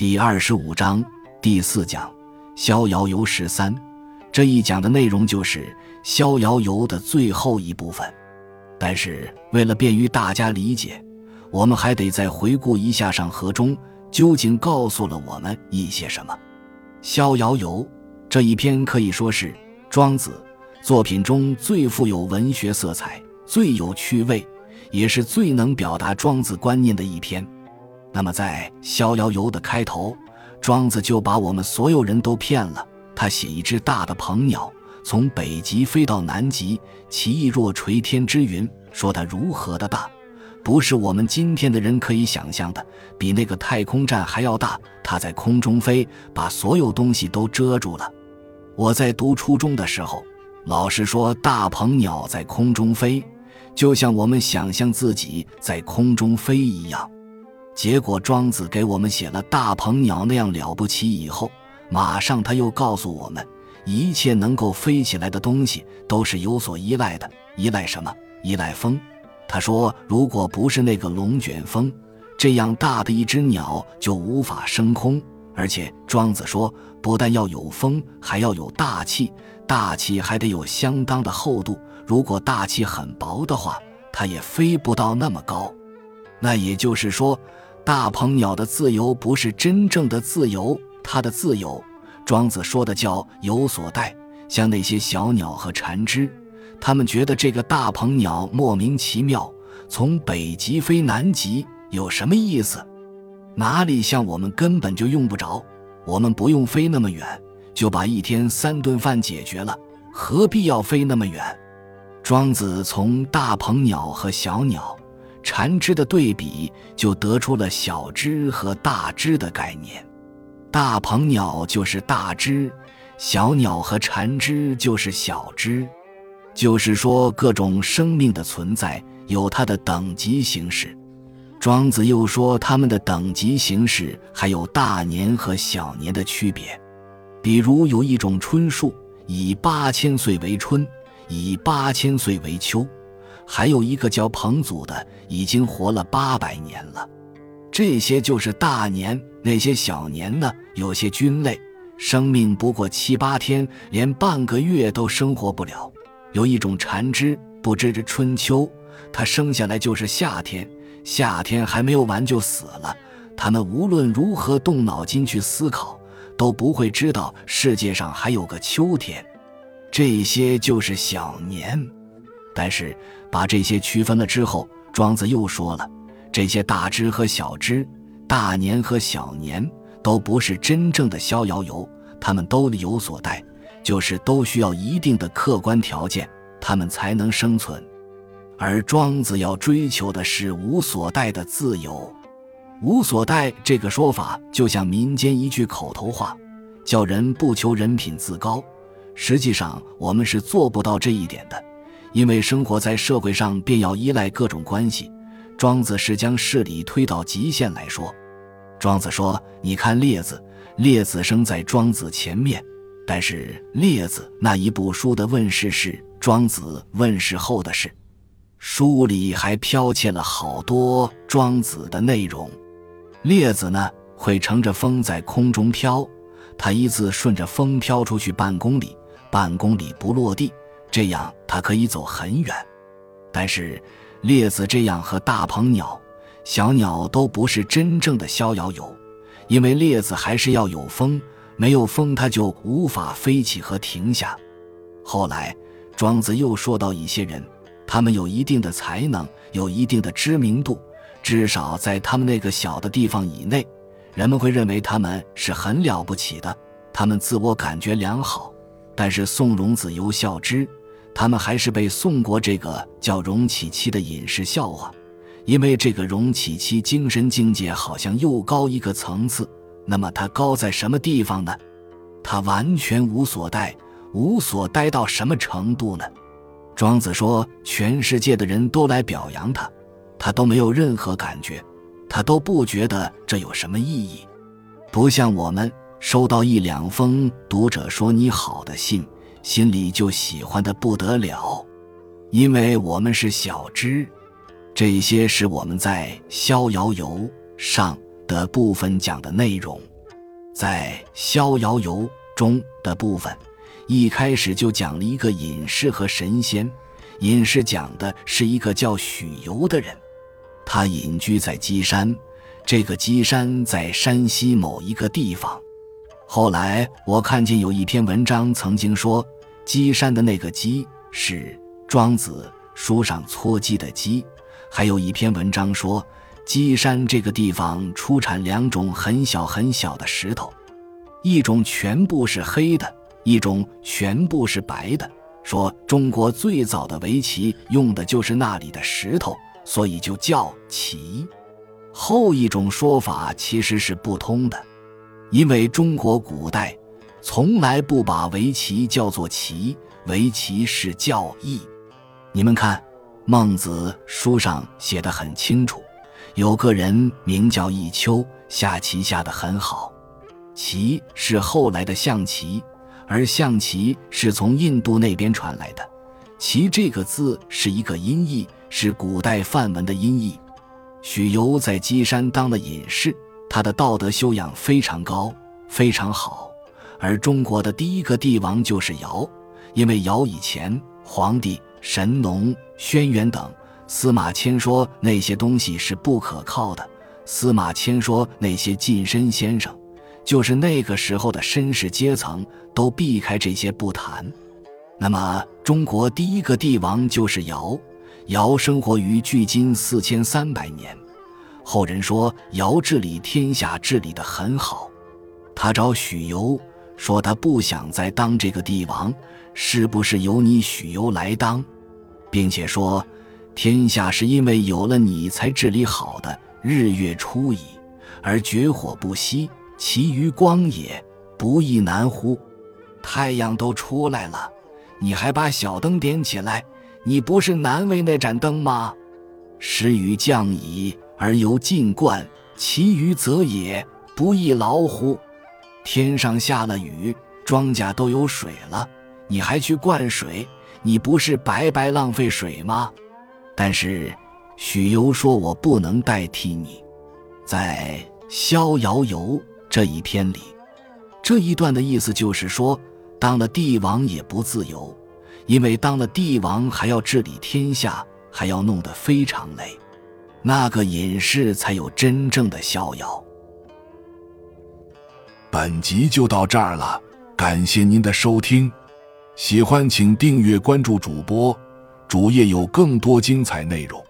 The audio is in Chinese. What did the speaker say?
第二十五章第四讲《逍遥游十三》这一讲的内容就是《逍遥游》的最后一部分。但是为了便于大家理解，我们还得再回顾一下《上河中》究竟告诉了我们一些什么。《逍遥游》这一篇可以说是庄子作品中最富有文学色彩、最有趣味，也是最能表达庄子观念的一篇。那么，在《逍遥游》的开头，庄子就把我们所有人都骗了。他写一只大的鹏鸟从北极飞到南极，其翼若垂天之云，说它如何的大，不是我们今天的人可以想象的，比那个太空站还要大。它在空中飞，把所有东西都遮住了。我在读初中的时候，老师说大鹏鸟在空中飞，就像我们想象自己在空中飞一样。结果庄子给我们写了大鹏鸟那样了不起以后，马上他又告诉我们，一切能够飞起来的东西都是有所依赖的。依赖什么？依赖风。他说，如果不是那个龙卷风，这样大的一只鸟就无法升空。而且庄子说，不但要有风，还要有大气，大气还得有相当的厚度。如果大气很薄的话，它也飞不到那么高。那也就是说。大鹏鸟的自由不是真正的自由，它的自由，庄子说的叫有所待。像那些小鸟和蝉枝，他们觉得这个大鹏鸟莫名其妙，从北极飞南极有什么意思？哪里像我们根本就用不着，我们不用飞那么远，就把一天三顿饭解决了，何必要飞那么远？庄子从大鹏鸟和小鸟。蝉枝的对比，就得出了小枝和大枝的概念。大鹏鸟就是大枝，小鸟和蝉枝就是小枝。就是说，各种生命的存在有它的等级形式。庄子又说，它们的等级形式还有大年和小年的区别。比如，有一种春树，以八千岁为春，以八千岁为秋。还有一个叫彭祖的，已经活了八百年了。这些就是大年，那些小年呢？有些菌类，生命不过七八天，连半个月都生活不了。有一种蝉枝，不知这春秋，它生下来就是夏天，夏天还没有完就死了。它们无论如何动脑筋去思考，都不会知道世界上还有个秋天。这些就是小年。但是，把这些区分了之后，庄子又说了：这些大枝和小枝、大年和小年，都不是真正的逍遥游，他们都有所待，就是都需要一定的客观条件，他们才能生存。而庄子要追求的是无所待的自由。无所待这个说法，就像民间一句口头话，叫人不求人品自高。实际上，我们是做不到这一点的。因为生活在社会上，便要依赖各种关系。庄子是将事理推到极限来说。庄子说：“你看列子，列子生在庄子前面，但是列子那一部书的问世是庄子问世后的事，书里还剽窃了好多庄子的内容。列子呢，会乘着风在空中飘，他一次顺着风飘出去半公里，半公里不落地。”这样，它可以走很远，但是列子这样和大鹏鸟、小鸟都不是真正的逍遥游，因为列子还是要有风，没有风它就无法飞起和停下。后来，庄子又说到一些人，他们有一定的才能，有一定的知名度，至少在他们那个小的地方以内，人们会认为他们是很了不起的，他们自我感觉良好。但是宋荣子游笑之。他们还是被宋国这个叫荣启期的隐士笑话，因为这个荣启期精神境界好像又高一个层次。那么他高在什么地方呢？他完全无所待，无所待到什么程度呢？庄子说，全世界的人都来表扬他，他都没有任何感觉，他都不觉得这有什么意义，不像我们收到一两封读者说你好的信。心里就喜欢的不得了，因为我们是小知。这些是我们在《逍遥游》上的部分讲的内容。在《逍遥游》中的部分，一开始就讲了一个隐士和神仙。隐士讲的是一个叫许由的人，他隐居在鸡山，这个鸡山在山西某一个地方。后来我看见有一篇文章曾经说，鸡山的那个鸡是庄子书上搓鸡的鸡。还有一篇文章说，鸡山这个地方出产两种很小很小的石头，一种全部是黑的，一种全部是白的。说中国最早的围棋用的就是那里的石头，所以就叫棋。后一种说法其实是不通的，因为中国古代从来不把围棋叫做棋，围棋是叫弈。你们看，孟子书上写的很清楚，有个人名叫弈秋，下棋下的很好。棋是后来的象棋。而象棋是从印度那边传来的，“棋”这个字是一个音译，是古代梵文的音译。许由在鸡山当了隐士，他的道德修养非常高，非常好。而中国的第一个帝王就是尧，因为尧以前皇帝神农、轩辕等，司马迁说那些东西是不可靠的。司马迁说那些近身先生。就是那个时候的绅士阶层都避开这些不谈。那么，中国第一个帝王就是尧。尧生活于距今四千三百年。后人说尧治理天下治理得很好。他找许由说他不想再当这个帝王，是不是由你许由来当？并且说天下是因为有了你才治理好的。日月出矣，而绝火不息。其余光也，不亦难乎？太阳都出来了，你还把小灯点起来，你不是难为那盏灯吗？时雨降矣，而由尽灌，其余则也，不亦劳乎？天上下了雨，庄稼都有水了，你还去灌水，你不是白白浪费水吗？但是许由说：“我不能代替你，在逍遥游。”这一篇里，这一段的意思就是说，当了帝王也不自由，因为当了帝王还要治理天下，还要弄得非常累。那个隐士才有真正的逍遥。本集就到这儿了，感谢您的收听，喜欢请订阅关注主播，主页有更多精彩内容。